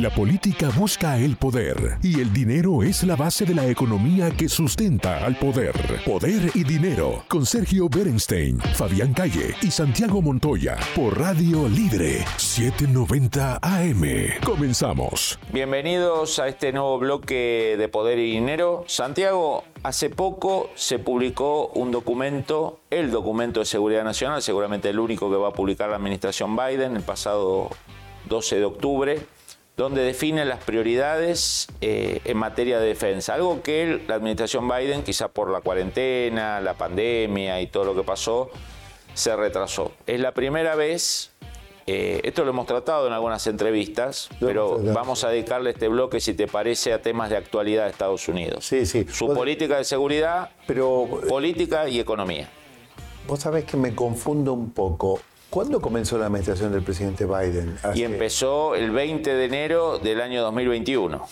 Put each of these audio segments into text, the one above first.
La política busca el poder y el dinero es la base de la economía que sustenta al poder. Poder y dinero con Sergio Berenstein, Fabián Calle y Santiago Montoya por Radio Libre 790 AM. Comenzamos. Bienvenidos a este nuevo bloque de Poder y Dinero. Santiago, hace poco se publicó un documento, el documento de seguridad nacional, seguramente el único que va a publicar la administración Biden el pasado 12 de octubre donde define las prioridades eh, en materia de defensa, algo que la administración Biden, quizá por la cuarentena, la pandemia y todo lo que pasó, se retrasó. Es la primera vez, eh, esto lo hemos tratado en algunas entrevistas, pero vamos a dedicarle este bloque, si te parece, a temas de actualidad de Estados Unidos. Sí, sí. Su política de seguridad, pero, política y economía. Vos sabés que me confundo un poco. ¿Cuándo comenzó la administración del presidente Biden? Y empezó el 20 de enero del año 2021.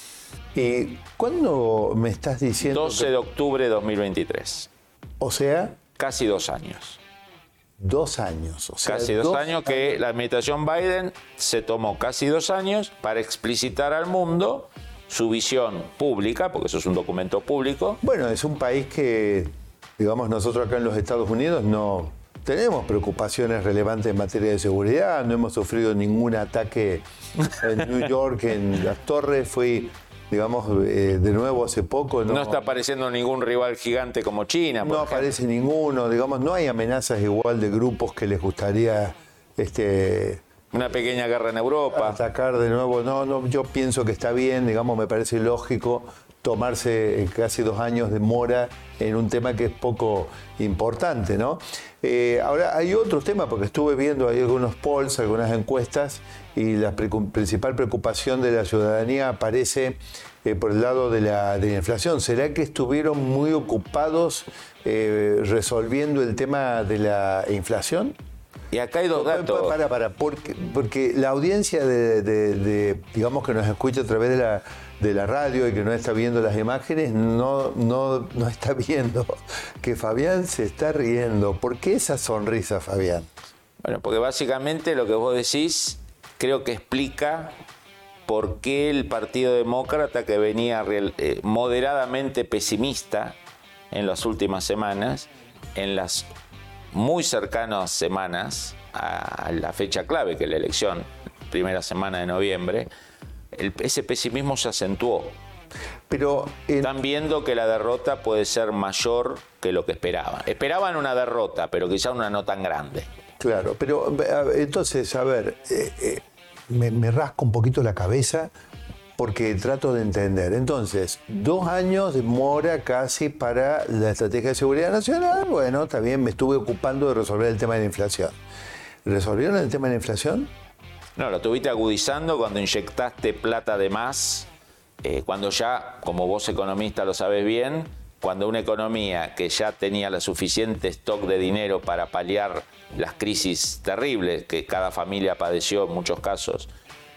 ¿Y cuándo me estás diciendo? 12 de octubre de 2023. O sea. Casi dos años. Dos años. O sea, casi dos, años que la administración Biden se tomó casi dos años para explicitar al mundo su visión pública, porque eso es un documento público. Bueno, es un país que, digamos, nosotros acá en los Estados Unidos no tenemos preocupaciones relevantes en materia de seguridad, no hemos sufrido ningún ataque en New York, en las torres, fui digamos, eh, de nuevo hace poco. No, está apareciendo ningún rival gigante como China. no aparece ninguno, digamos, no hay amenazas igual de grupos que les gustaría este, una pequeña guerra en Europa. Atacar de nuevo, no, no, yo pienso que está bien, digamos, me parece lógico tomarse eh, casi dos años de mora en un tema que es poco importante, ¿no? Eh, ahora hay otros temas, porque estuve viendo ahí algunos polls, algunas encuestas, y la principal preocupación de la ciudadanía aparece eh, por el lado de la, inflación. ¿Será que estuvieron muy ocupados resolviendo el tema de la inflación? Y acá hay dos datos. Para, para, porque, porque la audiencia de, digamos, que nos escucha a través de la de la radio y que no está viendo las imágenes, no, no, no está viendo que Fabián se está riendo. ¿Por qué esa sonrisa, Fabián? Bueno, porque básicamente lo que vos decís creo que explica por qué el Partido Demócrata, que venía eh, moderadamente pesimista en las últimas semanas, en las muy cercanas semanas a la fecha clave, que es la elección, primera semana de noviembre, ese pesimismo se acentuó. Pero están viendo que la derrota puede ser mayor que lo que esperaban. Esperaban una derrota, pero quizá una no tan grande. Claro, pero entonces, a ver, eh, eh, me, rasco un poquito la cabeza porque trato de entender. Entonces, dos años de mora casi para la estrategia de seguridad nacional. Bueno, también me estuve ocupando de resolver el tema de la inflación. ¿Resolvieron el tema de la inflación? No, lo tuviste agudizando cuando inyectaste plata de más, eh, cuando ya, como vos economista lo sabes bien, cuando una economía que ya tenía la suficiente stock de dinero para paliar las crisis terribles que cada familia padeció en muchos casos,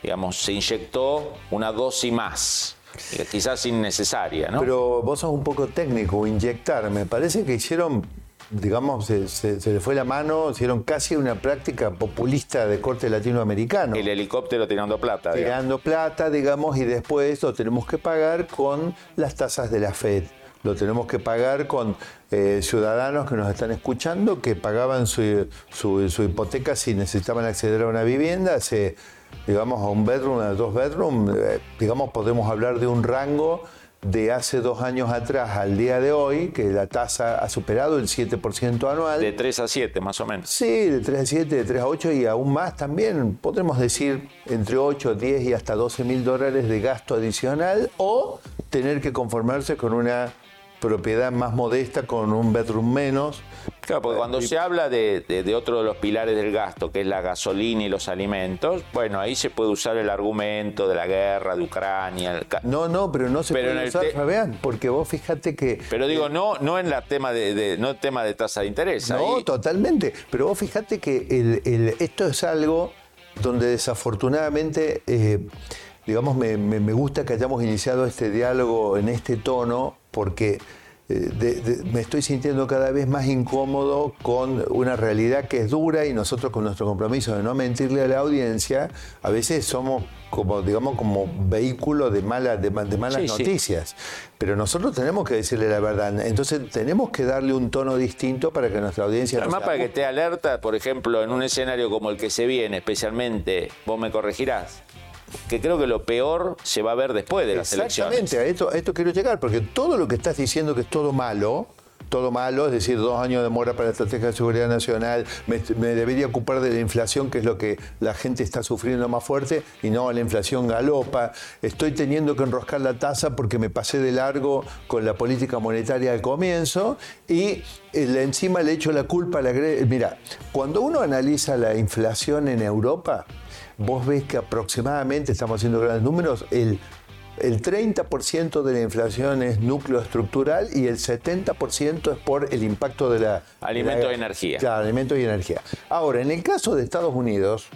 digamos, se inyectó una dosis más eh, quizás innecesaria, ¿no? Pero vos sos un poco técnico, inyectar. Me parece que hicieron digamos, se, le fue la mano, hicieron casi una práctica populista de corte latinoamericano. El helicóptero tirando plata. Tirando plata, digamos, y después lo tenemos que pagar con las tasas de la Fed. Lo tenemos que pagar con eh, ciudadanos que nos están escuchando, que pagaban su, su, hipoteca si necesitaban acceder a una vivienda, hace, digamos, a un bedroom, a dos bedroom, eh, digamos, podemos hablar de un rango de hace dos años atrás al día de hoy, que la tasa ha superado el 7% anual. De 3 a 7, más o menos. Sí, de 3 a 7, de 3 a 8 y aún más también. Podremos decir entre 8, 10 y hasta 12 mil dólares de gasto adicional o tener que conformarse con una propiedad más modesta con un bedroom menos. Claro, porque cuando se habla de, otro de los pilares del gasto, que es la gasolina y los alimentos, bueno, ahí se puede usar el argumento de la guerra de Ucrania. No, no, pero no se puede usar, Fabián, porque vos fíjate que... Pero digo, no, no en la tema de, no tema de tasa de interés. No, totalmente. Pero vos fíjate que esto es algo donde desafortunadamente... Eh, digamos, me, gusta que hayamos iniciado este diálogo en este tono, porque eh, me estoy sintiendo cada vez más incómodo con una realidad que es dura y nosotros con nuestro compromiso de no mentirle a la audiencia, a veces somos como, digamos, como vehículo de, mala, de, malas noticias. Pero nosotros tenemos que decirle la verdad. Entonces tenemos que darle un tono distinto para que nuestra audiencia... Además, para que esté alerta, por ejemplo, en un escenario como el que se viene, especialmente, vos me corregirás, que creo que lo peor se va a ver después de las elecciones. Exactamente, a esto, a esto quiero llegar, porque todo lo que estás diciendo que es todo malo, todo malo, es decir, dos años de mora para la estrategia de seguridad nacional, me, debería ocupar de la inflación, que es lo que la gente está sufriendo más fuerte, y no, la inflación galopa, estoy teniendo que enroscar la tasa porque me pasé de largo con la política monetaria al comienzo, y eh, encima le echo la culpa a la... Mira, cuando uno analiza la inflación en Europa, vos ves que aproximadamente, estamos haciendo grandes números, el el 30% de la inflación es núcleo estructural y el 70% es por el impacto de la... Alimentos y energía. Claro, alimentos y energía. Ahora, en el caso de Estados Unidos,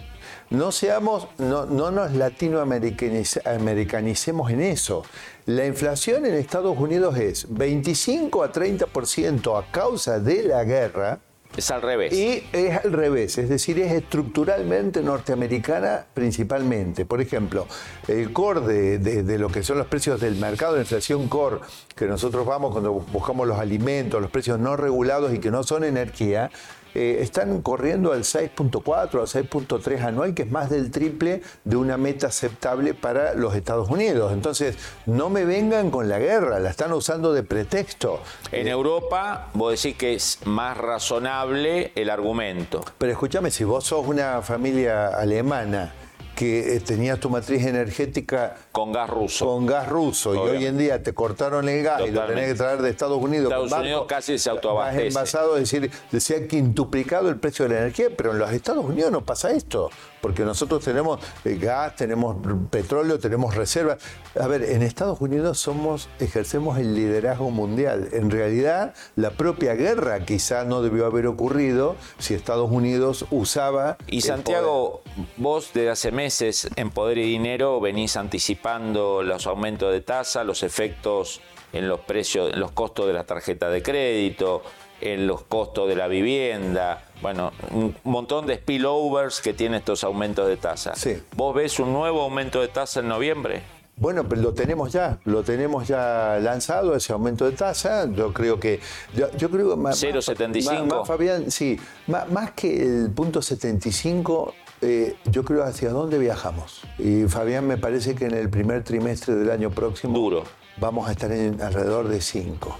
no seamos, no, no nos latinoamericanicemos en eso. La inflación en Estados Unidos es 25 a 30% a causa de la guerra es al revés. Y es al revés, es decir, es estructuralmente norteamericana principalmente. Por ejemplo, el core de, lo que son los precios del mercado de inflación core, que nosotros vamos cuando buscamos los alimentos, los precios no regulados y que no son energía, eh, están corriendo al 6.4, al 6.3 anual, que es más del triple de una meta aceptable para los Estados Unidos. Entonces, no me vengan con la guerra, la están usando de pretexto. En Europa, vos decís que es más razonable el argumento. Pero escúchame, si vos sos una familia alemana, que eh, tenías tu matriz energética con gas ruso. Con gas ruso. Y hoy en día te cortaron el gas y lo tenés que traer de Estados Unidos. Estados Unidos casi se autoabastece. envasado, es decir, se ha quintuplicado el precio de la energía, pero en los Estados Unidos no pasa esto porque nosotros tenemos eh, gas, tenemos petróleo, tenemos reservas. A ver, en Estados Unidos somos, ejercemos el liderazgo mundial. En realidad, la propia guerra quizá no debió haber ocurrido si Estados Unidos usaba. Y Santiago, vos desde hace meses en Poder y Dinero venís anticipando los aumentos de tasa, los efectos en los precios, en los costos de la tarjeta de crédito, en los costos de la vivienda, bueno, un montón de spillovers que tiene estos aumentos de tasa. Sí. ¿Vos ves un nuevo aumento de tasa en noviembre? Bueno, pero lo tenemos ya, lo tenemos ya lanzado, ese aumento de tasa. Yo creo que. Yo, creo que 0,75. Fabián, sí, más, que el punto 75, eh, yo creo hacia dónde viajamos. Y Fabián, me parece que en el primer trimestre del año próximo. Duro. Vamos a estar en alrededor de 5.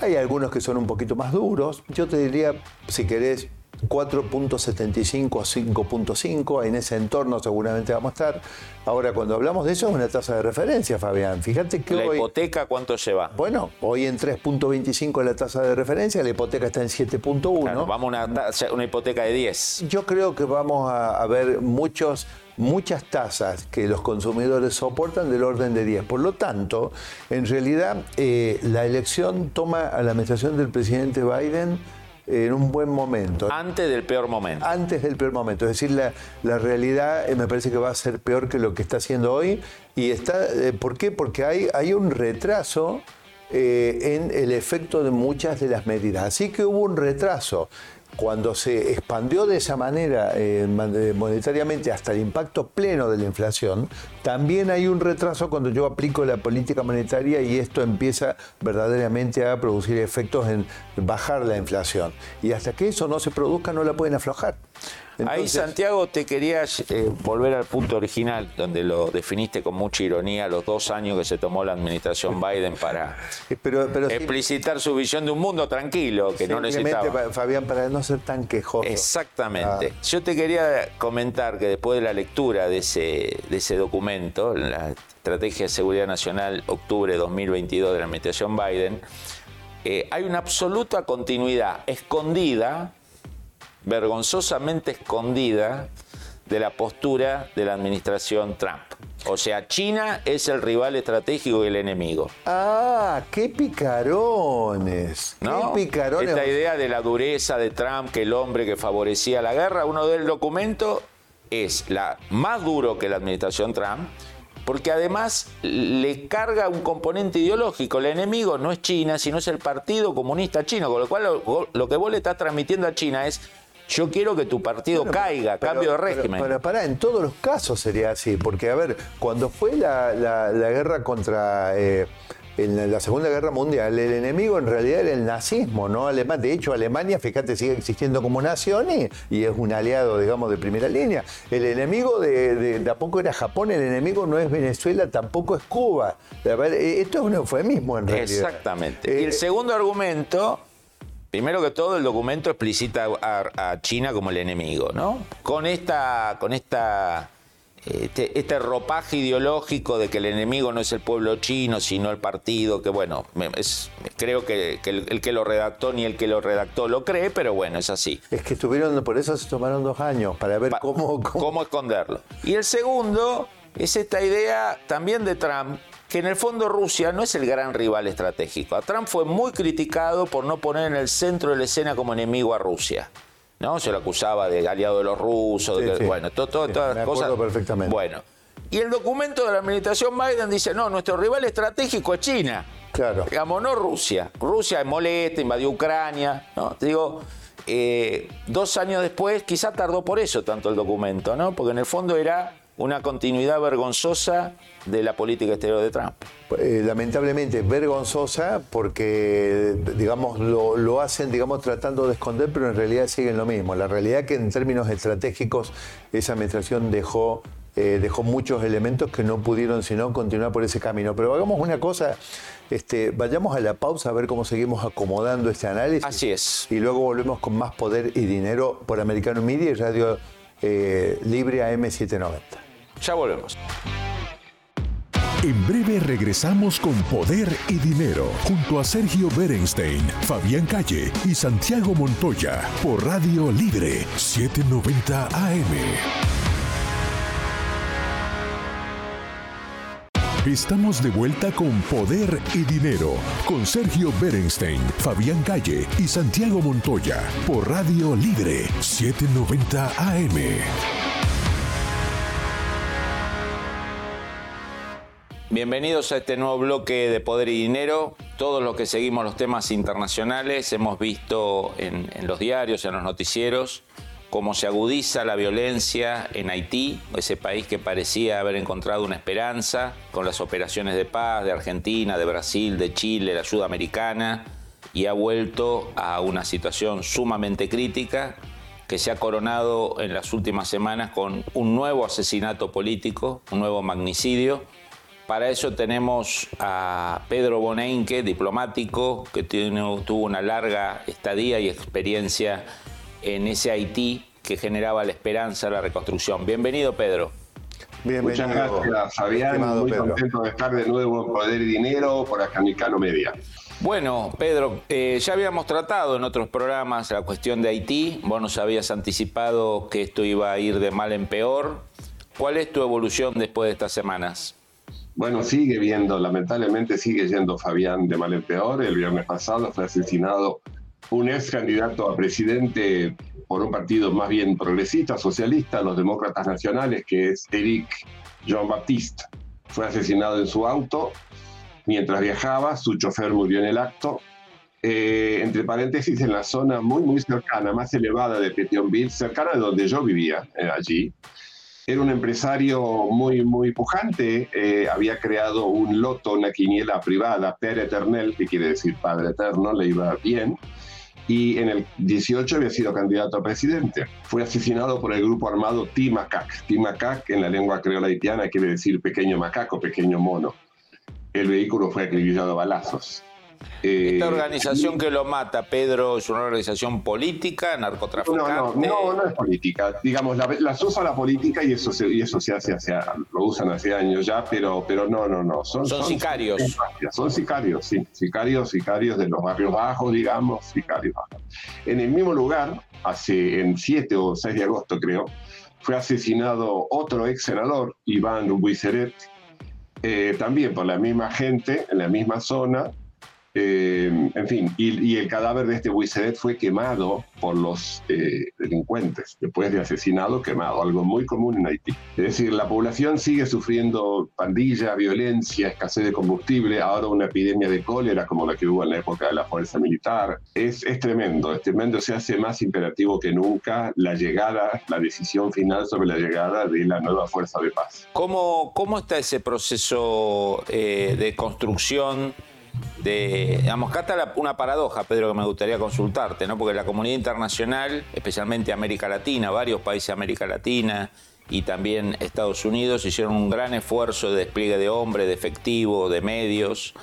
Hay algunos que son un poquito más duros. Yo te diría, si querés, 4.75 a 5.5, en ese entorno seguramente vamos a estar. Ahora, cuando hablamos de eso, es una tasa de referencia, Fabián. Fíjate que ¿La hipoteca cuánto lleva? Bueno, hoy en 3.25 es la tasa de referencia, la hipoteca está en 7.1. vamos a una, una, hipoteca de 10. Yo creo que vamos a, ver muchos muchas tasas que los consumidores soportan del orden de 10. Por lo tanto, en realidad, eh, la elección toma a la administración del presidente Biden en un buen momento. Antes del peor momento. Antes del peor momento. Es decir, la, la realidad eh, me parece que va a ser peor que lo que está haciendo hoy. Y está, eh, ¿Por qué? Porque hay, hay un retraso en el efecto de muchas de las medidas. Así que hubo un retraso cuando se expandió de esa manera eh, monetariamente hasta el impacto pleno de la inflación, también hay un retraso cuando yo aplico la política monetaria y esto empieza verdaderamente a producir efectos en bajar la inflación. Y hasta que eso no se produzca no la pueden aflojar. Ahí, Santiago, te quería eh, volver al punto original, donde lo definiste con mucha ironía, los dos años que se tomó la administración Biden para explicitar su visión de un mundo tranquilo, que no necesitaba. Fabián, para no ser tan quejoso. Exactamente. Ah. Yo te quería comentar que después de la lectura de ese, de ese documento, la Estrategia de Seguridad Nacional, octubre de 2022 de la administración Biden, eh, hay una absoluta continuidad escondida vergonzosamente escondida de la postura de la administración Trump. O sea, China es el rival estratégico y el enemigo. Ah, qué picarones. Qué picarones. Esta idea de la dureza de Trump, que el hombre que favorecía la guerra, uno del documento es la más duro que la administración Trump, porque además le carga un componente ideológico. El enemigo no es China, sino es el Partido Comunista Chino, con lo cual lo, que vos le estás transmitiendo a China es yo quiero que tu partido caiga, cambio de régimen. Pero, para, en todos los casos sería así, porque a ver, cuando fue la, guerra contra... Eh, en la Segunda Guerra Mundial, el enemigo en realidad era el nazismo, ¿no? Alemán. De hecho, Alemania, fíjate, sigue existiendo como nación y, es un aliado, digamos, de primera línea. El enemigo de, tampoco era Japón, el enemigo no es Venezuela, tampoco es Cuba. Esto es un eufemismo en realidad. Exactamente. y el eh, segundo argumento Primero que todo, el documento explicita a, a, China como el enemigo, ¿no? Con esta, con esta este, este, ropaje ideológico de que el enemigo no es el pueblo chino, sino el partido, que bueno, es, creo que, el, que lo redactó ni el que lo redactó lo cree, pero bueno, es así. Es que estuvieron, por eso se tomaron dos años, para ver cómo, cómo... esconderlo. Y el segundo es esta idea también de Trump, que en el fondo Rusia no es el gran rival estratégico. A Trump fue muy criticado por no poner en el centro de la escena como enemigo a Rusia. ¿no? Se lo acusaba de aliado de los rusos, bueno, todas las cosas. perfectamente. Bueno. Y el documento de la administración Biden dice, no, nuestro rival estratégico es China. Claro. Digamos, no Rusia. Rusia es molesta, invadió Ucrania, ¿no? Te digo, eh, dos años después, quizá tardó por eso tanto el documento, ¿no? Porque en el fondo era una continuidad vergonzosa de la política exterior de Trump. Eh, lamentablemente vergonzosa porque, digamos, lo, hacen, digamos, tratando de esconder, pero en realidad siguen lo mismo. La realidad es que en términos estratégicos esa administración dejó, eh, dejó muchos elementos que no pudieron sino continuar por ese camino. Pero hagamos una cosa, este, vayamos a la pausa a ver cómo seguimos acomodando este análisis. Así es. Y luego volvemos con más poder y dinero por Americano Media y Radio eh, Libre AM790. Ya volvemos. En breve regresamos con Poder y Dinero junto a Sergio Berenstein, Fabián Calle y Santiago Montoya por Radio Libre 790 AM. Estamos de vuelta con Poder y Dinero con Sergio Berenstein, Fabián Calle y Santiago Montoya por Radio Libre 790 AM. Bienvenidos a este nuevo bloque de Poder y Dinero. Todos los que seguimos los temas internacionales hemos visto en, los diarios, en los noticieros, cómo se agudiza la violencia en Haití, ese país que parecía haber encontrado una esperanza con las operaciones de paz de Argentina, de Brasil, de Chile, la ayuda americana, y ha vuelto a una situación sumamente crítica que se ha coronado en las últimas semanas con un nuevo asesinato político, un nuevo magnicidio para eso tenemos a Pedro Bonenque, diplomático, que tuvo una larga estadía y experiencia en ese Haití que generaba la esperanza, la reconstrucción. Bienvenido, Pedro. Bienvenido. Muchas gracias, Fabián. Muy contento de estar de nuevo en Poder y Dinero por Afganicano Media. Bueno, Pedro, eh, ya habíamos tratado en otros programas la cuestión de Haití. Vos nos habías anticipado que esto iba a ir de mal en peor. ¿Cuál es tu evolución después de estas semanas? Bueno, sigue viendo, lamentablemente sigue yendo Fabián de mal en peor. El viernes pasado fue asesinado un ex candidato a presidente por un partido más bien progresista, socialista, los demócratas nacionales, que es Eric Jean Baptiste. Fue asesinado en su auto mientras viajaba, su chofer murió en el acto. Eh, entre paréntesis, en la zona muy, muy cercana, más elevada de Petionville, cercana de donde yo vivía, eh, allí. Era un empresario muy, muy pujante, eh, había creado un loto, una quiniela privada, Per Eternel, que quiere decir Padre Eterno, le iba bien, y en el 18 había sido candidato a presidente. Fue asesinado por el grupo armado Timacac. Timacac en la lengua creola haitiana quiere decir pequeño macaco, pequeño mono. El vehículo fue acribillado a balazos. Esta eh, organización que lo mata, Pedro, es una organización política, narcotraficante. No, no, no, es política. Digamos, la, usa la política y eso se, y eso se hace hace, lo usan hace años ya, pero, pero no, no, no. Son, sicarios. Son, sicarios, sí. Sicarios, sicarios de los barrios bajos, digamos, sicarios En el mismo lugar, hace en 7 o 6 de agosto, creo, fue asesinado otro ex senador, Iván Buiseret, eh, también por la misma gente, en la misma zona, Eh, en fin, y, el cadáver de este Buisedet fue quemado por los eh, delincuentes, después de asesinado, quemado, algo muy común en Haití. Es decir, la población sigue sufriendo pandilla, violencia, escasez de combustible, ahora una epidemia de cólera como la que hubo en la época de la fuerza militar. Es, es tremendo, es tremendo, se hace más imperativo que nunca la llegada, la decisión final sobre la llegada de la nueva fuerza de paz. ¿Cómo, cómo está ese proceso eh, de construcción? De, digamos, acá está una paradoja, Pedro, que me gustaría consultarte, ¿no? Porque la comunidad internacional, especialmente América Latina, varios países de América Latina y también Estados Unidos, hicieron un gran esfuerzo de despliegue de hombres, de efectivo, de medios,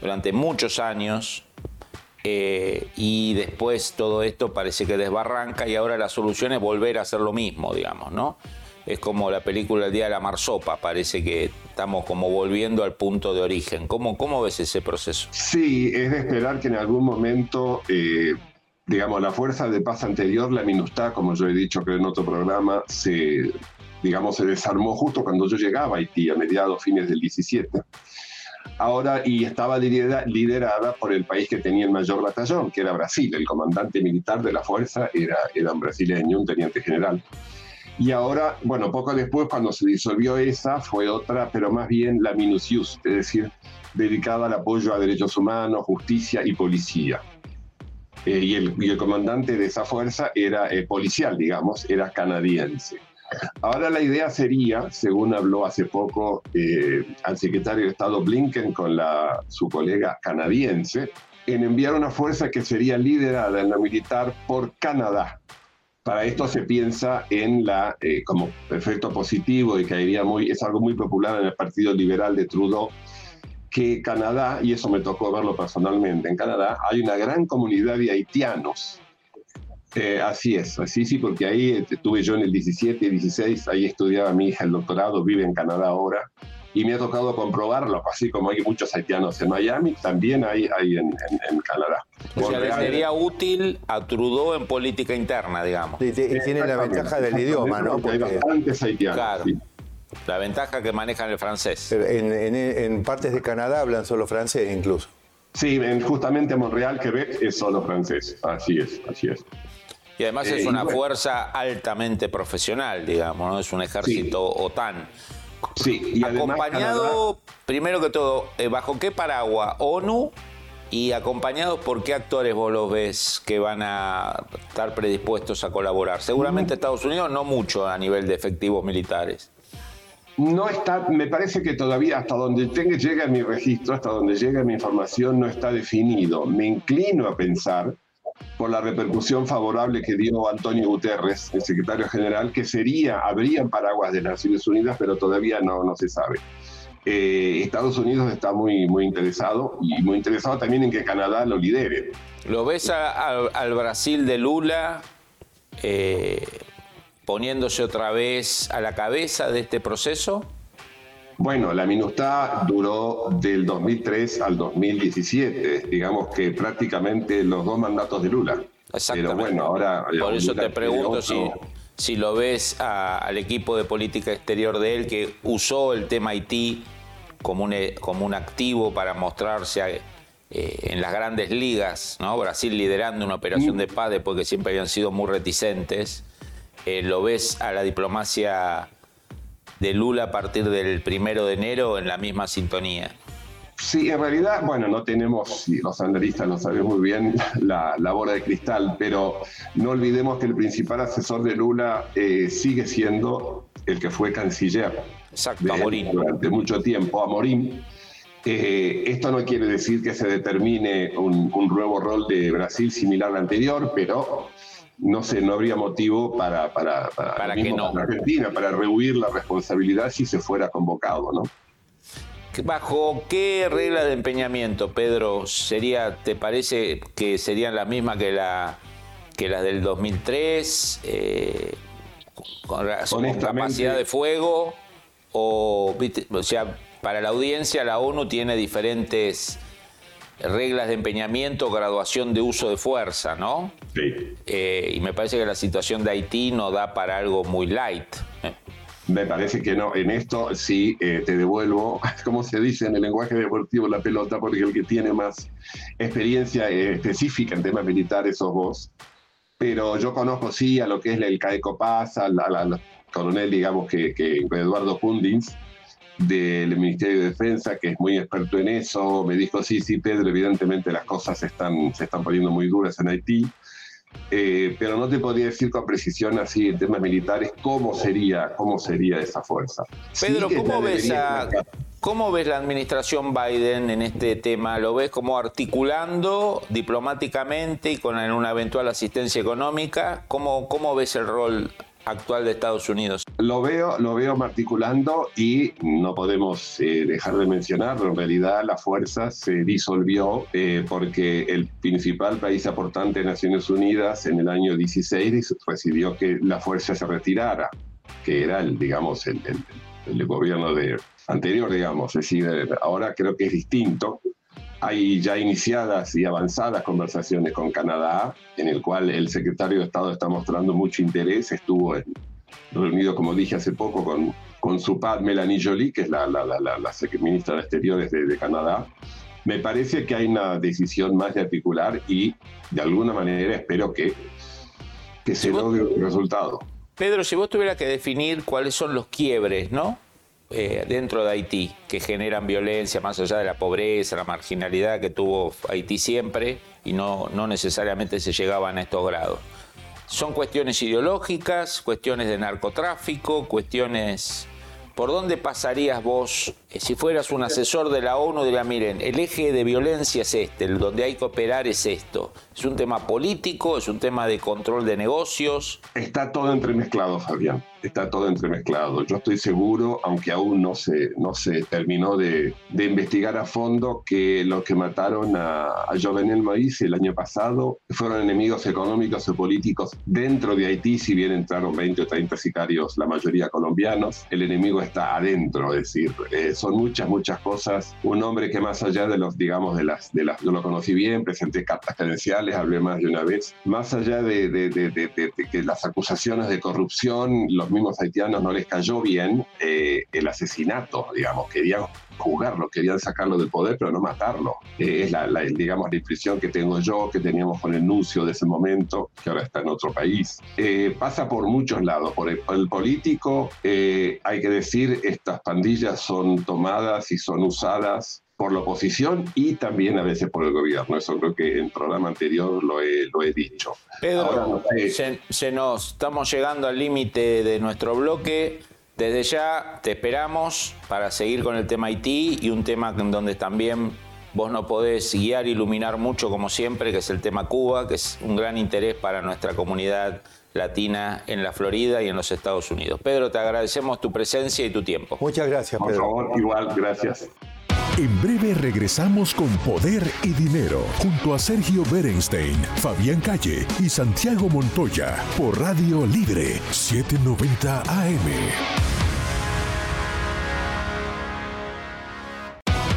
durante muchos años. Eh, y después todo esto parece que desbarranca y ahora la solución es volver a hacer lo mismo, digamos, ¿no? Es como la película El Día de la Marsopa, parece que estamos como volviendo al punto de origen. ¿Cómo, cómo ves ese proceso? Sí, es de esperar que en algún momento, eh, digamos, la fuerza de paz anterior, la MINUSTA, como yo he dicho en otro programa, se, digamos, se desarmó justo cuando yo llegaba a Haití, a mediados, fines del 17 ahora y estaba liderada por el país que tenía el mayor batallón, que era Brasil. El comandante militar de la fuerza era, era un brasileño, un teniente general. Y ahora, bueno, poco después, cuando se disolvió esa, fue otra, pero más bien la Minucius, es decir, dedicada al apoyo a derechos humanos, justicia y policía. Eh, y, el, comandante de esa fuerza era eh, policial, digamos, era canadiense. Ahora la idea sería, según habló hace poco eh, al secretario de Estado Blinken con la, su colega canadiense, en enviar una fuerza que sería liderada en la militar por Canadá, para esto se piensa en la, eh, como efecto positivo y caería muy, es algo muy popular en el Partido Liberal de Trudeau, que Canadá, y eso me tocó verlo personalmente, en Canadá hay una gran comunidad de haitianos. Eh, así es, así sí, porque ahí estuve yo en el 17 y 16, ahí estudiaba mi hija el doctorado, vive en Canadá ahora y me ha tocado comprobarlo, así como hay muchos haitianos en Miami, también hay, hay en, Canadá. O sea, le sería útil a Trudeau en política interna, digamos. y tiene la ventaja del idioma, ¿no? Porque hay bastantes haitianos. Claro. La ventaja que manejan el francés. En, partes de Canadá hablan solo francés incluso. Sí, en, justamente Montreal, Quebec, es solo francés. Así es, así es. Y además es eh, una fuerza altamente profesional, digamos, ¿no? Es un ejército OTAN. Sí, y acompañado, primero que todo, eh, ¿bajo qué paraguas? ONU y acompañados por qué actores vos los ves que van a estar predispuestos a colaborar. Seguramente Estados Unidos no mucho a nivel de efectivos militares. No está, me parece que todavía hasta donde llega mi registro, hasta donde llega mi información, no está definido. Me inclino a pensar por la repercusión favorable que dio Antonio Guterres, el secretario general, que sería, habría paraguas de las Naciones Unidas, pero todavía no, no se sabe. Eh, Estados Unidos está muy, muy interesado y muy interesado también en que Canadá lo lidere. ¿Lo ves al Brasil de Lula eh, poniéndose otra vez a la cabeza de este proceso? Bueno, la MINUSTA duró del 2003 al 2017, digamos que prácticamente los dos mandatos de Lula. Exactamente. Pero bueno, ahora... Por eso te pregunto si, si lo ves al equipo de política exterior de él que usó el tema Haití como un, como un activo para mostrarse eh, en las grandes ligas, ¿no? Brasil liderando una operación de paz después que siempre habían sido muy reticentes. Eh, ¿Lo ves a la diplomacia de Lula a partir del primero de enero en la misma sintonía. Sí, en realidad, bueno, no tenemos, y los analistas lo saben muy bien, la, la, bola de cristal, pero no olvidemos que el principal asesor de Lula eh, sigue siendo el que fue canciller. Exacto, Durante mucho tiempo, Amorim. Eh, esto no quiere decir que se determine un, un, nuevo rol de Brasil similar al anterior, pero no sé, no habría motivo para, para, para, que no. Argentina, para rehuir la responsabilidad si se fuera convocado, ¿no? ¿Bajo qué regla de empeñamiento, Pedro, sería, te parece que serían las mismas que la que las del 2003, eh, con, capacidad de fuego? O, o sea, para la audiencia la ONU tiene diferentes reglas de empeñamiento, graduación de uso de fuerza, ¿no? Sí. Eh, y me parece que la situación de Haití no da para algo muy light. Me parece que no. En esto sí eh, te devuelvo, como se dice en el lenguaje deportivo, la pelota, porque el que tiene más experiencia eh, específica en temas militares sos vos. Pero yo conozco sí a lo que es el CAECO Paz, al, al, coronel, digamos, que, que Eduardo Pundins, del Ministerio de Defensa, que es muy experto en eso. Me dijo, sí, sí, Pedro, evidentemente las cosas están, se están poniendo muy duras en Haití eh, pero no te podría decir con precisión así en temas militares cómo sería, cómo sería esa fuerza. Pedro, ¿cómo, ves ¿cómo ves la administración Biden en este tema? ¿Lo ves como articulando diplomáticamente y con una eventual asistencia económica? ¿Cómo, cómo ves el rol actual de Estados Unidos? Lo veo, lo veo articulando y no podemos eh, dejar de mencionarlo. En realidad la fuerza se disolvió eh, porque el principal país aportante de Naciones Unidas en el año 16 decidió que la fuerza se retirara, que era el, digamos, el, el gobierno de, anterior, digamos. Es decir, ahora creo que es distinto hay ya iniciadas y avanzadas conversaciones con Canadá, en el cual el secretario de Estado está mostrando mucho interés. Estuvo reunido, como dije hace poco, con, con su pad Melanie Jolie, que es la, la, la, la ministra de Exteriores de, Canadá. Me parece que hay una decisión más de articular y, de alguna manera, espero que, que se logre un resultado. Pedro, si vos tuvieras que definir cuáles son los quiebres, ¿no? Eh, dentro de Haití que generan violencia más allá de la pobreza, la marginalidad que tuvo Haití siempre y no, no necesariamente se llegaban a estos grados. Son cuestiones ideológicas, cuestiones de narcotráfico, cuestiones ¿Por dónde pasarías vos si fueras un asesor de la ONU? Diría, miren, el eje de violencia es este, el donde hay que operar es esto. ¿Es un tema político? ¿Es un tema de control de negocios? Está todo entremezclado, Fabián. Está todo entremezclado. Yo estoy seguro, aunque aún no se, no se terminó de, de investigar a fondo, que los que mataron a, Jovenel Moïse el año pasado fueron enemigos económicos y políticos dentro de Haití, si bien entraron 20 o 30 sicarios, la mayoría colombianos. El enemigo está adentro, es decir, eh, son muchas, muchas cosas. Un hombre que más allá de los, digamos, de las, de las, yo lo conocí bien, presenté cartas credenciales, hablé más de una vez, más allá de, de, de, que las acusaciones de corrupción, los mismos haitianos no les cayó bien, eh, el asesinato, digamos, querían jugarlo, querían sacarlo del poder, pero no matarlo. Eh, es la, digamos, la impresión que tengo yo, que teníamos con el nuncio de ese momento, que ahora está en otro país. pasa por muchos lados, por el, el político, hay que decir estas pandillas son tomadas y son usadas por la oposición y también a veces por el gobierno. Eso creo que en programa anterior lo he, lo he dicho. Pedro, se, nos estamos llegando al límite de nuestro bloque. Desde ya te esperamos para seguir con el tema Haití y un tema en donde también vos no podés guiar, iluminar mucho como siempre, que es el tema Cuba, que es un gran interés para nuestra comunidad latina en la Florida y en los Estados Unidos. Pedro, te agradecemos tu presencia y tu tiempo. Muchas gracias, Pedro. Por favor, igual, gracias. En breve regresamos con Poder y Dinero junto a Sergio Berenstein, Fabián Calle y Santiago Montoya por Radio Libre 790 AM.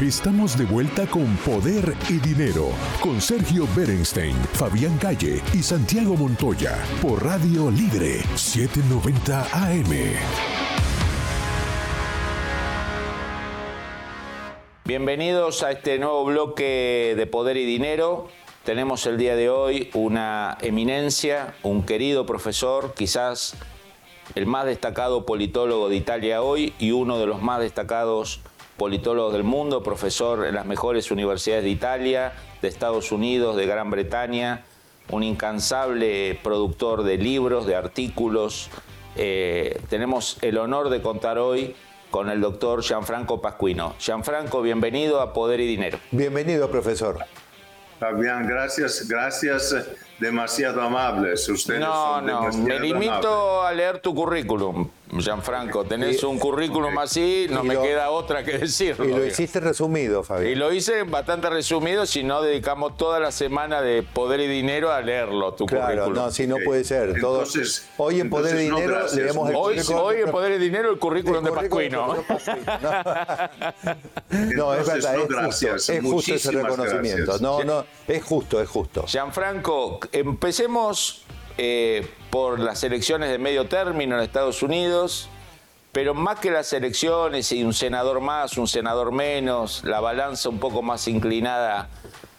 Estamos de vuelta con Poder y Dinero, con Sergio Berenstein, Fabián Calle y Santiago Montoya, por Radio Libre 790 AM. Bienvenidos a este nuevo bloque de Poder y Dinero. Tenemos el día de hoy una eminencia, un querido profesor, quizás el más destacado politólogo de Italia hoy y uno de los más destacados politólogo del mundo, profesor en las mejores universidades de Italia, de Estados Unidos, de Gran Bretaña, un incansable productor de libros, de artículos. Eh, tenemos el honor de contar hoy con el doctor Gianfranco Pascuino. Gianfranco, bienvenido a Poder y Dinero. Bienvenido, profesor. Fabián, gracias, gracias demasiado amables. Ustedes no, no, me limito a leer tu currículum. Gianfranco, tenés un currículum así, no me queda otra que decirlo. Y lo hiciste resumido, Fabián. Y lo hice bastante resumido, si no dedicamos toda la semana de Poder y Dinero a leerlo, tu claro, no, si no puede ser. Entonces, hoy en Poder y Dinero leemos el hoy, Hoy en Poder y Dinero el currículum, de Pascuino. No, es verdad, es justo, es justo ese reconocimiento. No, no, es justo, es justo. Gianfranco, empecemos eh, por las elecciones de medio término en Estados Unidos. Pero más que las elecciones y un senador más, un senador menos, la balanza un poco más inclinada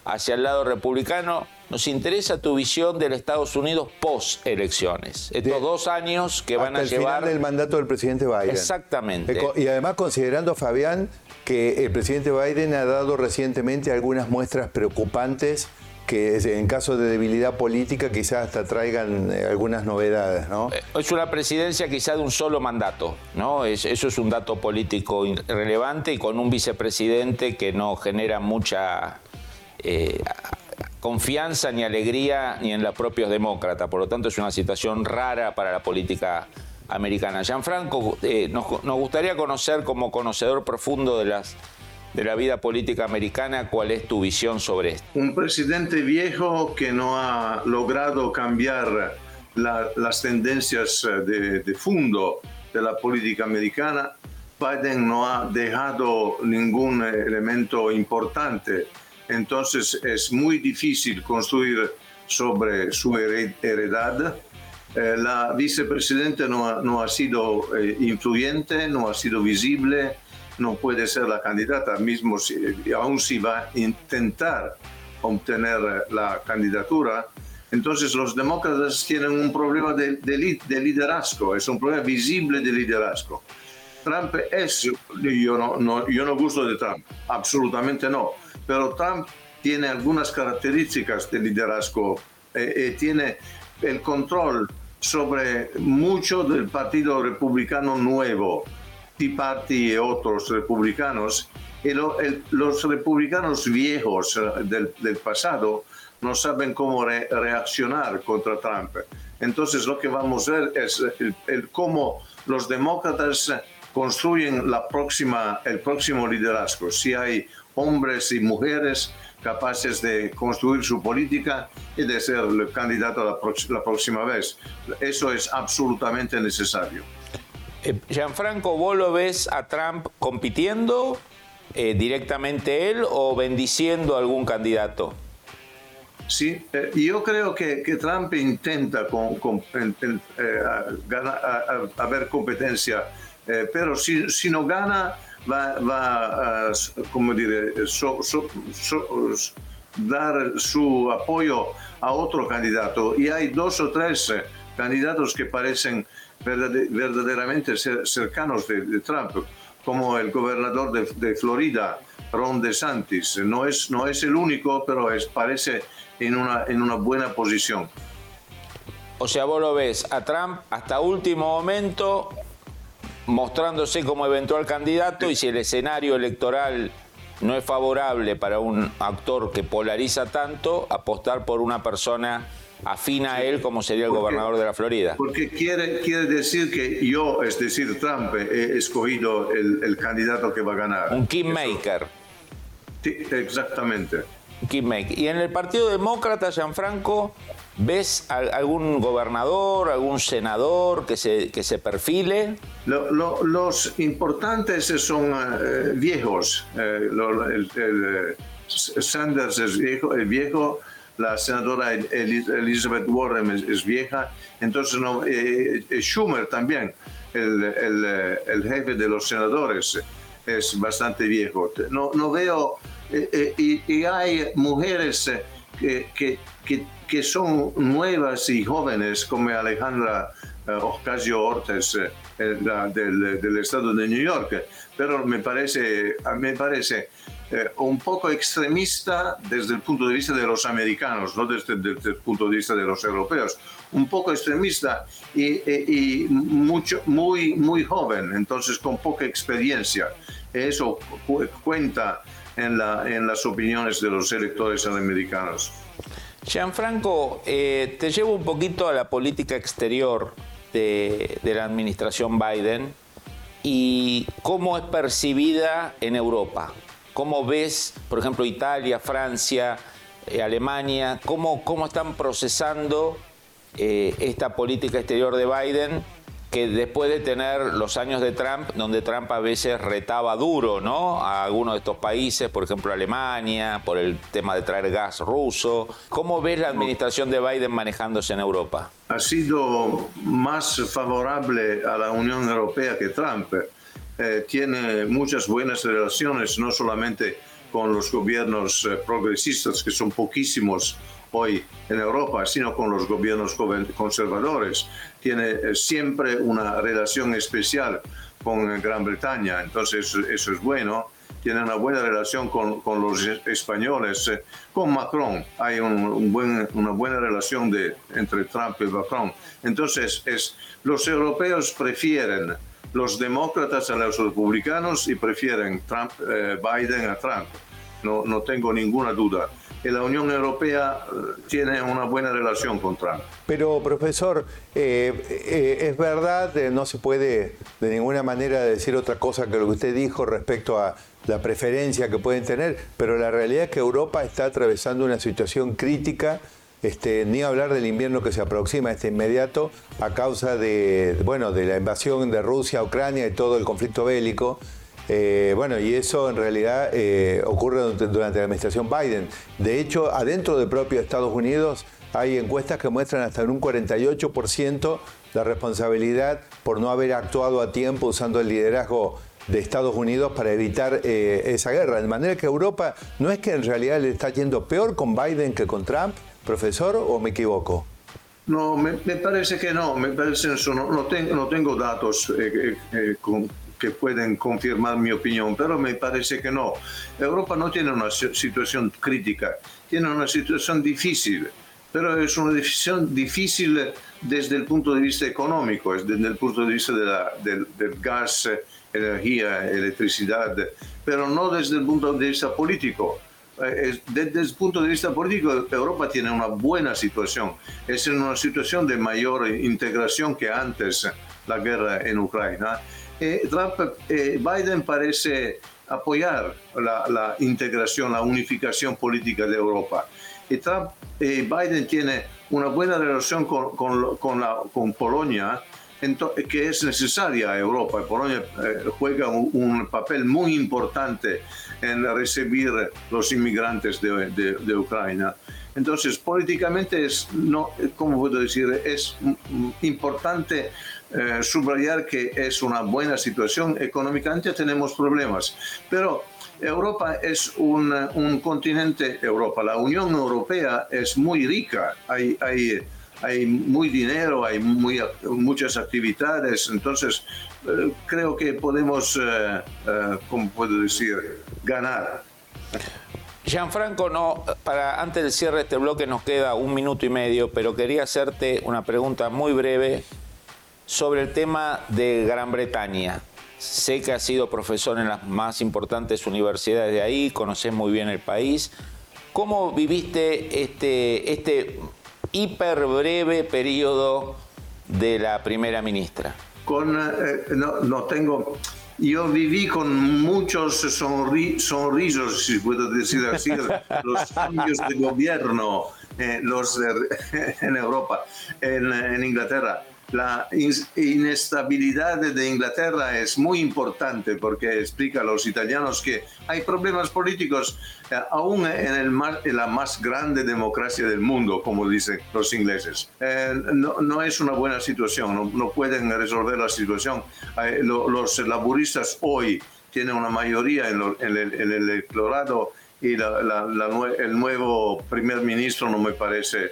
hacia el lado republicano, nos interesa tu visión del Estados Unidos post elecciones. Estos dos años que van a el llevar. Final del mandato del presidente Biden. Exactamente. Y además considerando, Fabián, que el presidente Biden ha dado recientemente algunas muestras preocupantes que en caso de debilidad política quizás hasta traigan eh, algunas novedades, ¿no? Eh, es una presidencia quizá de un solo mandato, ¿no? eso es un dato político relevante y con un vicepresidente que no genera mucha eh, confianza ni alegría ni en los propios demócratas. Por lo tanto, es una situación rara para la política americana. Gianfranco, eh, nos, gustaría conocer como conocedor profundo de, las, de la vida política americana, cuál es tu visión sobre esto. Un presidente viejo que no ha logrado cambiar la, las tendencias de, de fondo de la política americana. Biden no ha dejado ningún elemento importante entonces es muy difícil construir sobre su heredad. Eh, la vicepresidenta no ha, no ha sido eh, influyente, no ha sido visible, no puede ser la candidata, mismo si, aún si va a intentar obtener la candidatura. Entonces los demócratas tienen un problema de, de, de liderazgo, es un problema visible de liderazgo. Trump es, yo no, no, yo no gusto de Trump, absolutamente no pero Trump tiene algunas características de liderazgo, eh, eh, tiene el control sobre mucho del Partido Republicano Nuevo, Tea Party y otros republicanos, y los republicanos viejos eh, del, pasado no saben cómo reaccionar contra Trump. Entonces lo que vamos a ver es el, cómo los demócratas construyen la próxima, el próximo liderazgo. Si hay hombres y mujeres capaces de construir su política y de ser el candidato la, la próxima vez. Eso es absolutamente necesario. Eh, Gianfranco, ¿vos lo ves a Trump compitiendo eh, directamente él o bendiciendo a algún candidato? Sí, eh, yo creo que, que, Trump intenta ver competencia, pero si, no gana, va, a como so, dar su apoyo a otro candidato y hay dos o tres candidatos que parecen verdaderamente cercanos de, Trump, como el gobernador de, de, Florida, Ron DeSantis. No es, no es el único, pero es, parece en una, en una buena posición. O sea, vos lo ves a Trump hasta último momento mostrándose como eventual candidato y si el escenario electoral no es favorable para un actor que polariza tanto, apostar por una persona afina a él como sería el gobernador de la Florida. Porque quiere, quiere decir que yo, es decir, Trump, he escogido el, candidato que va a ganar. Un kingmaker. Sí, exactamente. Kingmaker. Y en el Partido Demócrata, Gianfranco, ¿Ves algún gobernador, algún senador que se, que se perfile? los importantes son eh, viejos. Eh, el, eh, Sanders es viejo, el viejo, la senadora Elizabeth Warren es, vieja, entonces no, Schumer también, el, el, jefe de los senadores, es bastante viejo. No, no veo, y, y, hay mujeres que, que, que que son nuevas y jóvenes como Alejandra eh, Ocasio-Cortez eh, del, del, estado de New York, pero me parece, me parece eh, un poco extremista desde el punto de vista de los americanos, no desde, el punto de vista de los europeos, un poco extremista y, y, mucho, muy, muy joven, entonces con poca experiencia. Eso cuenta en, la, en las opiniones de los electores americanos. Gianfranco, eh, te llevo un poquito a la política exterior de, la administración Biden y cómo es percibida en Europa. ¿Cómo ves, por ejemplo, Italia, Francia, eh, Alemania, cómo, cómo están procesando eh, esta política exterior de Biden que después de tener los años de Trump, donde Trump a veces retaba duro, ¿no? A algunos de estos países, por ejemplo Alemania, por el tema de traer gas ruso. ¿Cómo ves la administración de Biden manejándose en Europa? Ha sido más favorable a la Unión Europea que Trump. Eh, tiene muchas buenas relaciones, no solamente con los gobiernos eh, progresistas, que son poquísimos hoy en Europa, sino con los gobiernos conservadores. Tiene eh, siempre una relación especial con Gran Bretaña, entonces eso es bueno. Tiene una buena relación con, con los españoles. Eh, con Macron hay un, buen, una buena relación de, entre Trump y Macron. Entonces, es, los europeos prefieren los demócratas a los republicanos y prefieren Trump, eh, Biden a Trump. No, no tengo ninguna duda que la Unión Europea eh, tiene una buena relación con Trump. Pero, profesor, eh, eh, es verdad, no se puede de ninguna manera decir otra cosa que lo que usted dijo respecto a la preferencia que pueden tener, pero la realidad es que Europa está atravesando una situación crítica. Este, ni hablar del invierno que se aproxima este inmediato a causa de, bueno, de la invasión de Rusia a Ucrania y todo el conflicto bélico. Eh, bueno, y eso en realidad eh, ocurre durante, la administración Biden. De hecho, adentro del propio Estados Unidos hay encuestas que muestran hasta en un 48% la responsabilidad por no haber actuado a tiempo usando el liderazgo de Estados Unidos para evitar eh, esa guerra. De manera que Europa no es que en realidad le está yendo peor con Biden que con Trump, profesor, o me equivoco. No, me, parece que no, me parece eso, no, tengo, no tengo datos con, que pueden confirmar mi opinión, pero me parece que no. Europa no tiene una situación crítica, tiene una situación difícil, pero es una situación difícil desde el punto de vista económico, desde el punto de vista del, gas, energía, electricidad, pero no desde el punto de vista político. Eh, desde el punto de vista político, Europa tiene una buena situación. Es en una situación de mayor integración que antes la guerra en Ucrania. Eh, eh, Biden parece apoyar la, integración, la unificación política de Europa. Y Trump, Biden tiene una buena relación con, con, Polonia, que es necesaria a Europa. Polonia juega un, papel muy importante en recibir los inmigrantes de, de, Ucrania. Entonces, políticamente es, no, ¿cómo puedo decir? Es importante eh, subrayar que es una buena situación. Económicamente tenemos problemas, pero Europa es un, un, continente, Europa, la Unión Europea es muy rica, hay, hay, hay muy dinero, hay muchas actividades, entonces eh, creo que podemos, eh, como puedo decir, ganar. Gianfranco, no, para antes del cierre de este bloque nos queda un minuto y medio, pero quería hacerte una pregunta muy breve sobre el tema de Gran Bretaña. Sé que has sido profesor en las más importantes universidades de ahí, conoces muy bien el país. ¿Cómo viviste este, este hiper breve periodo de la primera ministra? Con, eh, no, tengo. Yo viví con muchos sonrisos, si puedo decir así, los cambios de gobierno eh, los, en Europa, en Inglaterra la inestabilidad de Inglaterra es muy importante porque explica a los italianos que hay problemas políticos eh, aún en, el en, la más grande democracia del mundo, como dicen los ingleses. Eh, no, no, es una buena situación, no, pueden resolver la situación. Eh, los laboristas hoy tienen una mayoría en, el, en el, electorado y el nuevo primer ministro no me parece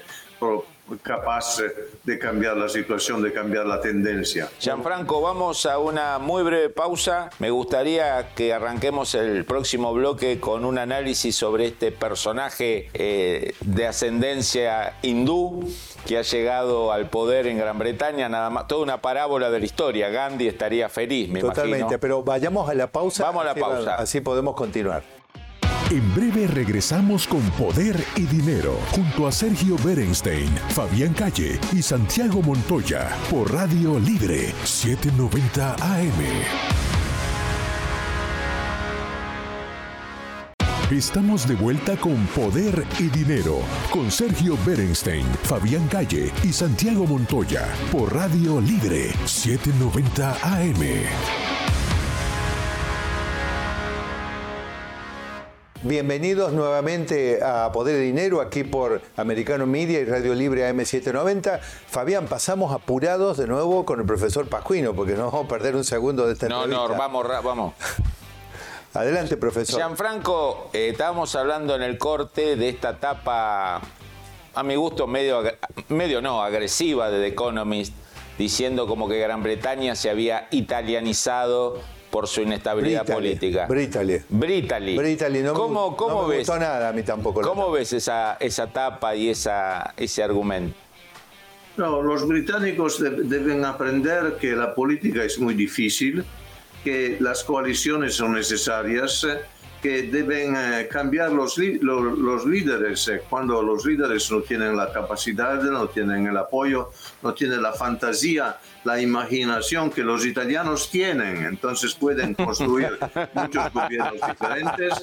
capaz de cambiar la situación, de cambiar la tendencia. Gianfranco, vamos a una muy breve pausa. Me gustaría que arranquemos el próximo bloque con un análisis sobre este personaje eh, de ascendencia hindú que ha llegado al poder en Gran Bretaña, nada más, toda una parábola de la historia. Gandhi estaría feliz, me Totalmente, pero vayamos a la pausa. Vamos a la pausa. Así podemos continuar. En breve regresamos con Poder y Dinero junto a Sergio Berenstein, Fabián Calle y Santiago Montoya por Radio Libre 790 AM. Estamos de vuelta con Poder y Dinero, con Sergio Berenstein, Fabián Calle y Santiago Montoya, por Radio Libre 790 AM. Bienvenidos nuevamente a Poder y Dinero, aquí por Americano Media y Radio Libre AM790. Fabián, pasamos apurados de nuevo con el profesor Pascuino, porque no vamos a perder un segundo de esta No, entrevista. no, vamos, ra- vamos. Adelante, profesor. Gianfranco, eh, estábamos hablando en el corte de esta etapa, a mi gusto, medio, medio no, agresiva de The Economist, diciendo como que Gran Bretaña se había italianizado por su inestabilidad Britali, política. Britali. Britali. Britali, no, me ¿Cómo, cómo no me ves? gustó nada a mí tampoco. ¿Cómo tapa. ves esa, esa etapa y esa, ese argumento? No, los británicos de- deben aprender que la política es muy difícil, que las coaliciones son necesarias, eh, que deben eh, cambiar los, li- lo- los líderes eh, cuando los líderes no tienen la capacidad, no tienen el apoyo, no tienen la fantasía, la imaginación que los italianos tienen. Entonces pueden construir muchos gobiernos diferentes.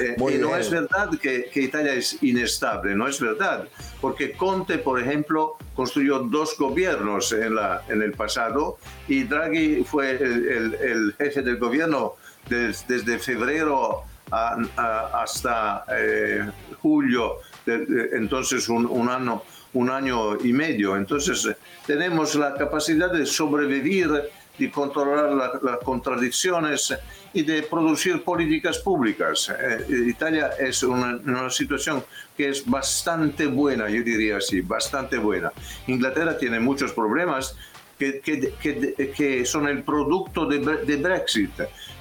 eh, y no bien. es verdad que, que Italia es inestable, no es verdad, porque Conte, por ejemplo, construyó dos gobiernos en, la, en el pasado y Draghi fue el, el- el jefe del gobierno des- desde febrero a- a- hasta eh, julio, de- de- entonces un, un año, un año y medio. Entonces eh, tenemos la capacidad de sobrevivir, de controlar la- las contradicciones y de producir políticas públicas. Eh, Italia es una, una situación que es bastante buena, yo diría así, bastante buena. Inglaterra tiene muchos problemas que, que- que- que son el producto de, de Brexit.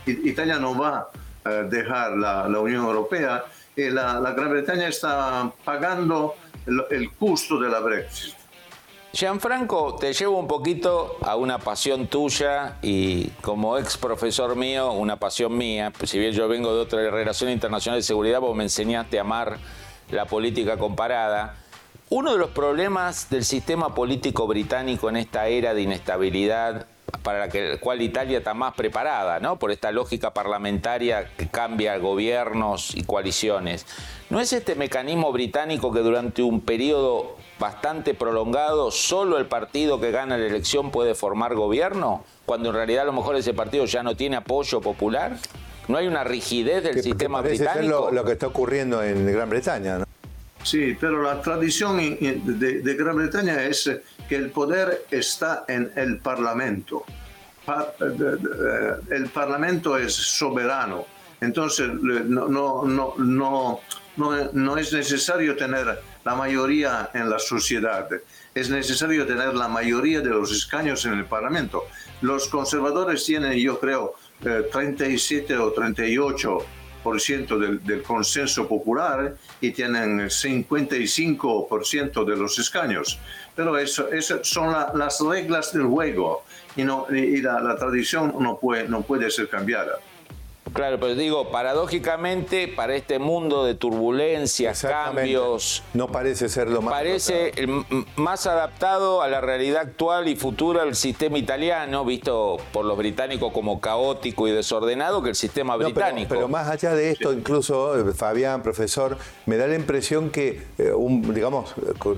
Italia no va dejar la, la Unión Europea la, la Gran Bretaña está pagando el, el costo de la Brexit. Gianfranco, te llevo un poquito a una pasión tuya y como ex profesor mío, una pasión mía. Si bien yo vengo de otra relación internacional de seguridad, vos me enseñaste a amar la política comparada. Uno de los problemas del sistema político británico en esta era de inestabilidad para la que, cual Italia está más preparada, ¿no? Por esta lógica parlamentaria que cambia gobiernos y coaliciones. ¿No es este mecanismo británico que durante un periodo bastante prolongado solo el partido que gana la elección puede formar gobierno? Cuando en realidad a lo mejor ese partido ya no tiene apoyo popular. ¿No hay una rigidez del Que- que sistema parece ser británico? lo, lo que está ocurriendo en Gran Bretaña. ¿no? Sí, pero la tradición de, de Gran Bretaña es eh, que el poder está en el Parlamento. Pa- eh, el Parlamento es soberano, entonces no, no, no, no, es necesario tener la mayoría en la sociedad, es necesario tener la mayoría de los escaños en el Parlamento. Los conservadores tienen, yo creo, eh, 37 o 38 por ciento del, consenso popular y tienen 55% de los escaños. Pero eso, eso son la- las reglas del juego y, la, la tradición no puede ser cambiada. Claro, pero digo, paradójicamente, para este mundo de turbulencias, cambios, No parece ser lo más. parece el más adaptado a la realidad actual y futura del sistema italiano, visto por los británicos como caótico y desordenado, que el sistema No, pero- británico. pero, más allá de esto, incluso eh, Fabián, profesor, me da la impresión que, eh, un, digamos,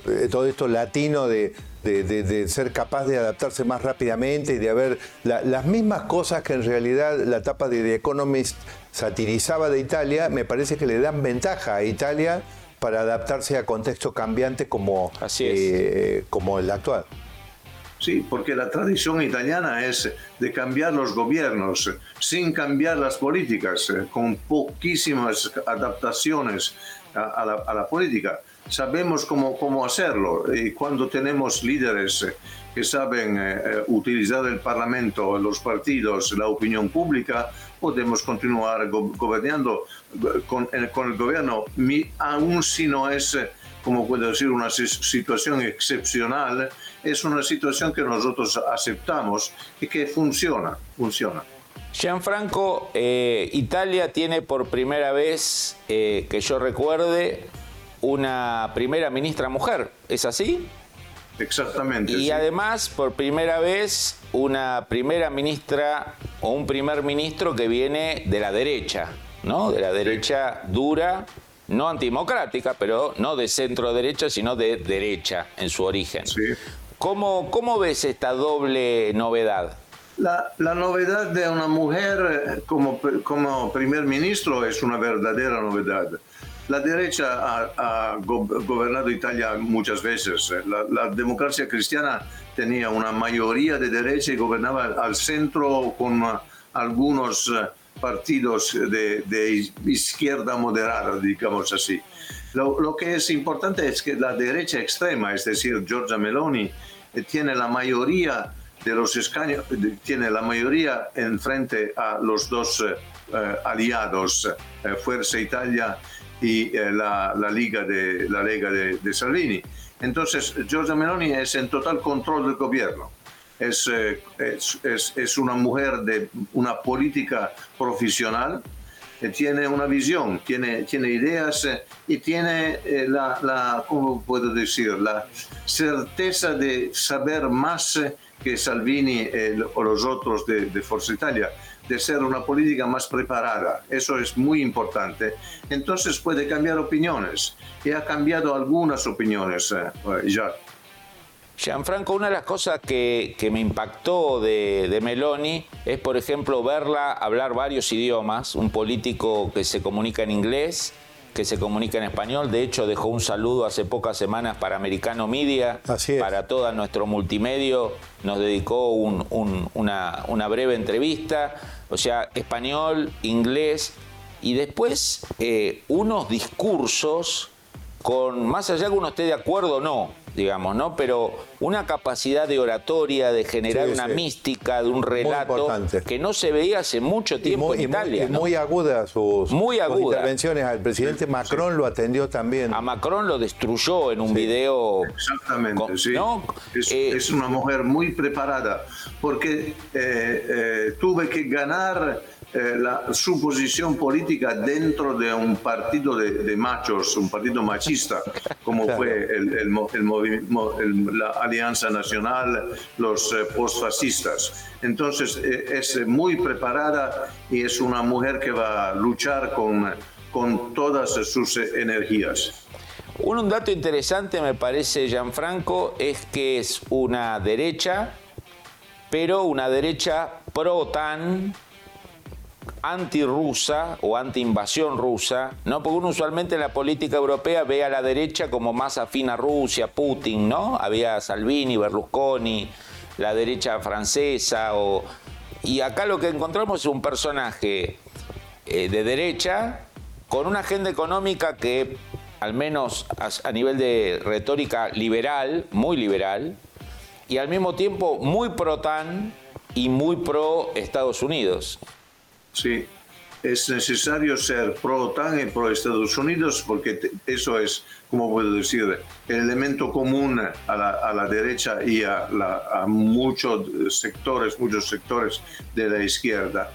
eh, todo esto latino de, de- de- de ser capaz de adaptarse más rápidamente y de haber la- las mismas cosas que en realidad la etapa de The Economist satirizaba de Italia, me parece que le dan ventaja a Italia para adaptarse a contextos cambiantes como, Así es. eh, como el actual. Sí, porque la tradición italiana es de cambiar los gobiernos sin cambiar las políticas, eh, con poquísimas adaptaciones a, a la, a la política. Sabemos cómo, cómo hacerlo y cuando tenemos líderes eh, que saben eh, eh, utilizar el Parlamento, los partidos, la opinión pública, podemos continuar go- gobernando eh, con, eh, con el gobierno, mi- si no es... como puedo decir, una si- situación excepcional, es una situación que nosotros aceptamos y que funciona, funciona. Gianfranco, eh, Italia tiene por primera vez, eh, que yo recuerde, una primera ministra mujer, ¿es así? Exactamente. Y sí. además, por primera vez, una primera ministra o un primer ministro que viene de la derecha. ¿no? De la derecha dura, no antidemocrática, pero no de centro derecha, sino de derecha en su origen. ¿Cómo, ¿Cómo ves esta doble novedad? La, novedad de una mujer como, como primer ministro es una verdadera novedad. La derecha ha, gobernado Italia muchas veces. La, democracia cristiana tenía una mayoría de derecha y gobernaba al centro con algunos partidos de, izquierda moderada, digamos así. Lo, lo, que es importante es que la derecha extrema, es decir, Giorgia Meloni, eh, tiene la mayoría de los escaños, tiene la mayoría en frente a los dos eh, eh, aliados, Fuerza Italia y la, la, Liga, de, la Lega de, Salvini. Entonces, Giorgia Meloni es en total control del gobierno. Es, es, es, es una mujer de una política profesional, tiene una visión, tiene, tiene ideas y tiene la, la, ¿cómo puedo decir?, la certeza de saber más que Salvini o los otros de, de Forza Italia, de ser una política más preparada. Eso es muy importante. Entonces puede cambiar opiniones y ha cambiado algunas opiniones eh, ya. Gianfranco, una de las cosas que, me impactó de, de, Meloni es, por ejemplo, verla hablar varios idiomas, un político que se comunica en inglés, que se comunica en español. De hecho, dejó un saludo hace pocas semanas para Americano Media, para todo nuestro multimedio. Nos dedicó una, una, breve entrevista. O sea, español, inglés y después eh, unos discursos con, más allá que uno esté de acuerdo o no, digamos, ¿no? Pero una capacidad de oratoria, de generar una mística, de un relato que no se veía hace mucho tiempo en Italia. Muy, muy aguda sus, muy intervenciones. Al presidente Macron lo atendió también. A Macron lo destruyó en un video. Exactamente, sí. Eh, es, una mujer muy preparada, porque eh, eh, tuve que ganar eh, la, su posición política dentro de un partido de, machos, un partido machista, como fue el, el, la Alianza Nacional, los eh, postfascistas. Entonces eh, es muy preparada y es una mujer que va a luchar con, con todas sus energías. Un dato interesante me parece, Gianfranco, es que es una derecha, pero una derecha pro-OTAN, anti-rusa o anti-invasión rusa, ¿no? Porque uno usualmente en la política europea ve a la derecha como más afín a Rusia, Putin, ¿no? Había Salvini, Berlusconi, la derecha francesa, o... y acá lo que encontramos es un personaje eh, de derecha con una agenda económica que, al menos a nivel de retórica liberal, muy liberal, y al mismo tiempo muy pro-TAN y muy pro Estados Unidos. Sí, es necesario ser pro-OTAN y pro-Estados Unidos porque eso es, como puedo decir, el elemento común a la, a la derecha y a, a, muchos sectores, muchos sectores de la izquierda.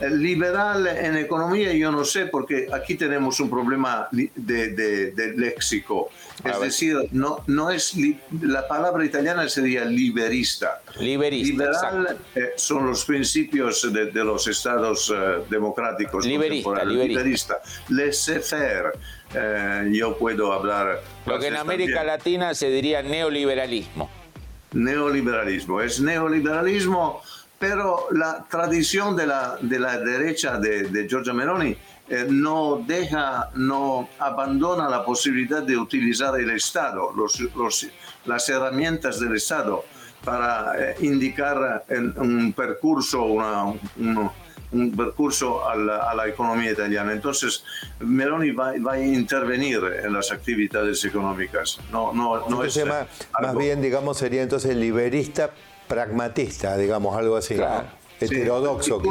El liberal en economía yo no sé porque aquí tenemos un problema de, de, de léxico. Es decir, no, no es la palabra italiana sería liberista. Liberista. Liberal eh, son los principios de, los estados eh, democráticos. Liberista, liberista. Laissez-faire. Eh, yo puedo hablar. Lo que en América Latina se diría neoliberalismo. Neoliberalismo. Es neoliberalismo, pero la tradición de la, de la derecha de, de Giorgia Meloni eh, no deja, no abandona la posibilidad de utilizar el Estado, las herramientas del Estado para eh, indicar un percurso, un percurso a la, economía italiana. Entonces, Meloni va, a intervenir en las actividades económicas. No, no, no es, más, más, bien, digamos, sería entonces liberista pragmatista, digamos, algo así, heterodoxo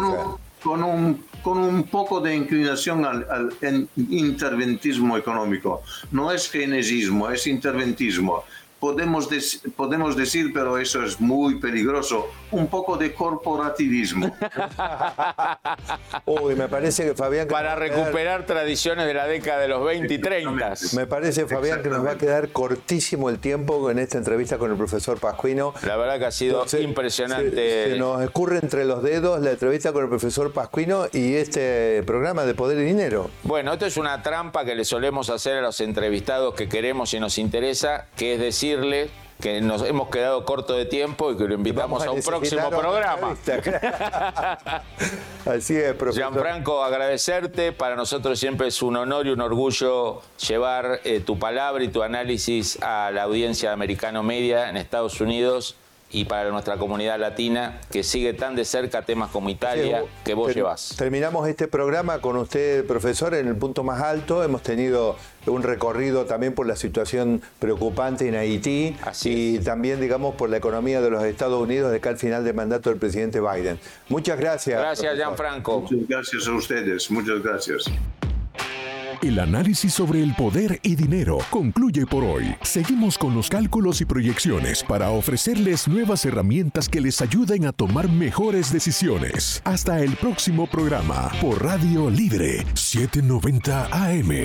con un, con un poco de inclinación al, interventismo económico. No es keynesismo, es interventismo. Podemos, podemos decir, pero eso es muy peligroso, un poco de corporativismo. Uy, me parece que Fabián... Para recuperar tradiciones de la década de los 20 y 30. Me parece, Fabián, que nos va a quedar cortísimo el tiempo en esta entrevista con el profesor Pascuino. La verdad que ha sido impresionante. Se, nos escurre entre los dedos la entrevista con el profesor Pascuino y este programa de Poder y Dinero. Bueno, esto es una trampa que le solemos hacer a los entrevistados que queremos y nos interesa, que es decirle que nos hemos quedado corto de tiempo y que lo invitamos a, un próximo programa. Así es, profesor. Gianfranco, agradecerte. Para nosotros siempre es un honor y un orgullo llevar eh, tu palabra y tu análisis a la audiencia de Americano Media en Estados Unidos y para nuestra comunidad latina que sigue tan de cerca temas como Italia que vos llevas. Terminamos este programa con usted, profesor, en el punto más alto. Hemos tenido un recorrido también por la situación preocupante en Haití y también, digamos, por la economía de los Estados Unidos de acá al final del mandato del presidente Biden. Muchas gracias. Gracias, Gianfranco. Muchas gracias a ustedes. Muchas gracias. El análisis sobre el poder y dinero concluye por hoy. Seguimos con los cálculos y proyecciones para ofrecerles nuevas herramientas que les ayuden a tomar mejores decisiones. Hasta el próximo programa por Radio Libre 790 AM.